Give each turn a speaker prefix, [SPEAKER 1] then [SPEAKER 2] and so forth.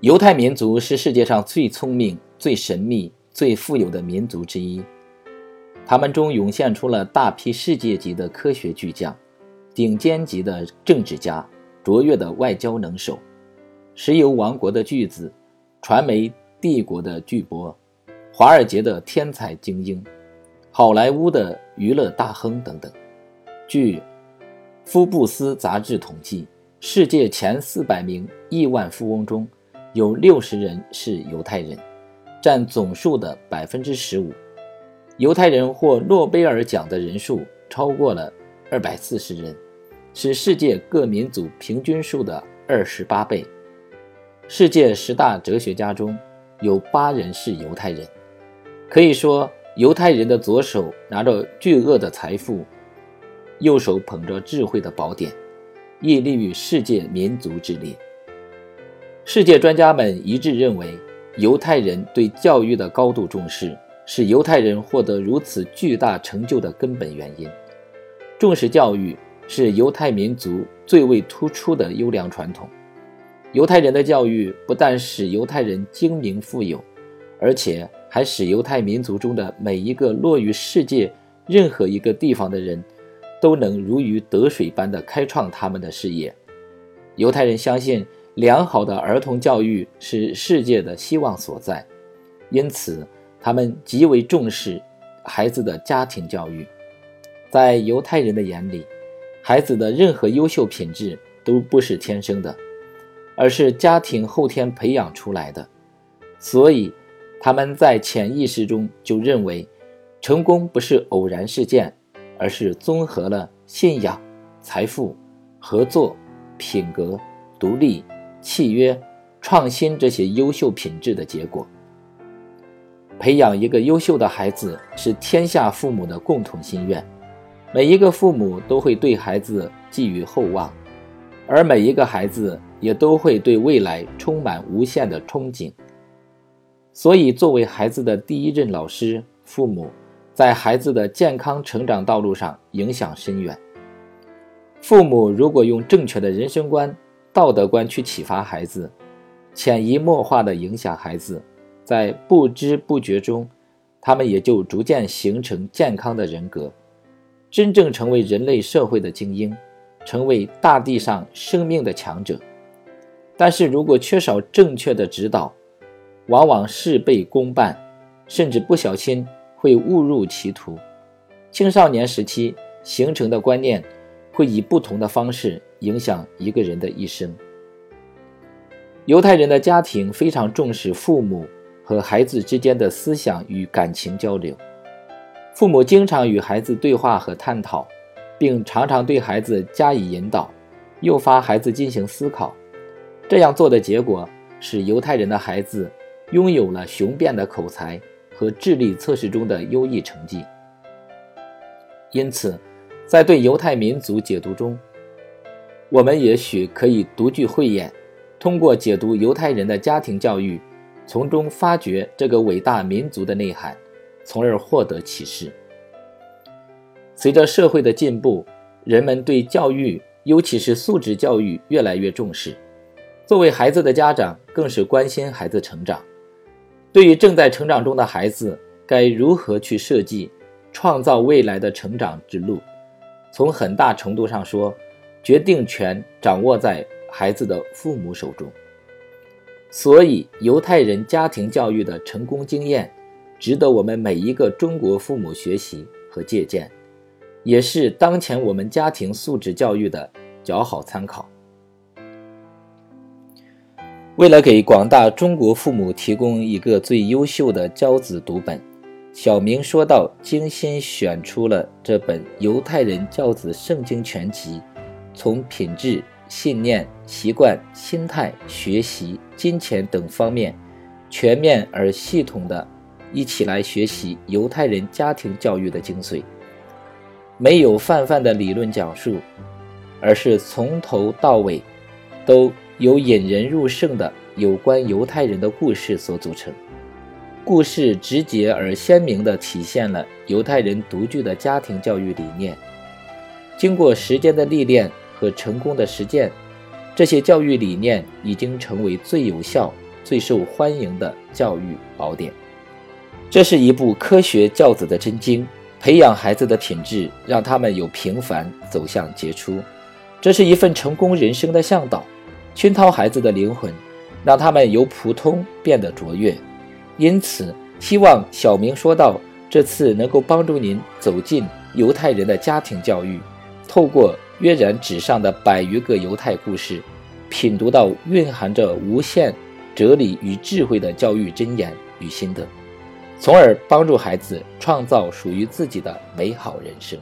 [SPEAKER 1] 犹太民族是世界上最聪明、最神秘、最富有的民族之一。他们中涌现出了大批世界级的科学巨匠、顶尖级的政治家、卓越的外交能手、石油王国的巨子、传媒帝国的巨擘、华尔街的天才精英、好莱坞的娱乐大亨等等。据《福布斯》杂志统计，世界前四百名亿万富翁中，有六十人是犹太人，占总数的百分之十五。犹太人获诺贝尔奖的人数超过了二百四十人，是世界各民族平均数的二十八倍。世界十大哲学家中有八人是犹太人，可以说，犹太人的左手拿着巨额的财富，右手捧着智慧的宝典，屹立于世界民族之列。世界专家们一致认为，犹太人对教育的高度重视是犹太人获得如此巨大成就的根本原因。重视教育是犹太民族最为突出的优良传统。犹太人的教育不但使犹太人精明富有，而且还使犹太民族中的每一个落于世界任何一个地方的人，都能如鱼得水般的开创他们的事业。犹太人相信。良好的儿童教育是世界的希望所在，因此他们极为重视孩子的家庭教育。在犹太人的眼里，孩子的任何优秀品质都不是天生的，而是家庭后天培养出来的。所以，他们在潜意识中就认为，成功不是偶然事件，而是综合了信仰、财富、合作、品格、独立。契约、创新这些优秀品质的结果。培养一个优秀的孩子是天下父母的共同心愿，每一个父母都会对孩子寄予厚望，而每一个孩子也都会对未来充满无限的憧憬。所以，作为孩子的第一任老师，父母在孩子的健康成长道路上影响深远。父母如果用正确的人生观，道德观去启发孩子，潜移默化地影响孩子，在不知不觉中，他们也就逐渐形成健康的人格，真正成为人类社会的精英，成为大地上生命的强者。但是如果缺少正确的指导，往往事倍功半，甚至不小心会误入歧途。青少年时期形成的观念，会以不同的方式。影响一个人的一生。犹太人的家庭非常重视父母和孩子之间的思想与感情交流，父母经常与孩子对话和探讨，并常常对孩子加以引导，诱发孩子进行思考。这样做的结果使犹太人的孩子拥有了雄辩的口才和智力测试中的优异成绩。因此，在对犹太民族解读中，我们也许可以独具慧眼，通过解读犹太人的家庭教育，从中发掘这个伟大民族的内涵，从而获得启示。随着社会的进步，人们对教育，尤其是素质教育越来越重视。作为孩子的家长，更是关心孩子成长。对于正在成长中的孩子，该如何去设计、创造未来的成长之路？从很大程度上说，决定权掌握在孩子的父母手中，所以犹太人家庭教育的成功经验，值得我们每一个中国父母学习和借鉴，也是当前我们家庭素质教育的较好参考。为了给广大中国父母提供一个最优秀的教子读本，小明说道：“精心选出了这本《犹太人教子圣经全集》。”从品质、信念、习惯、心态、学习、金钱等方面，全面而系统的一起来学习犹太人家庭教育的精髓。没有泛泛的理论讲述，而是从头到尾都由引人入胜的有关犹太人的故事所组成。故事直接而鲜明地体现了犹太人独具的家庭教育理念。经过时间的历练和成功的实践，这些教育理念已经成为最有效、最受欢迎的教育宝典。这是一部科学教子的真经，培养孩子的品质，让他们由平凡走向杰出。这是一份成功人生的向导，熏陶孩子的灵魂，让他们由普通变得卓越。因此，希望小明说道这次能够帮助您走进犹太人的家庭教育，透过跃然纸上的百余个犹太故事，品读到蕴含着无限哲理与智慧的教育箴言与心得。从而帮助孩子创造属于自己的美好人生。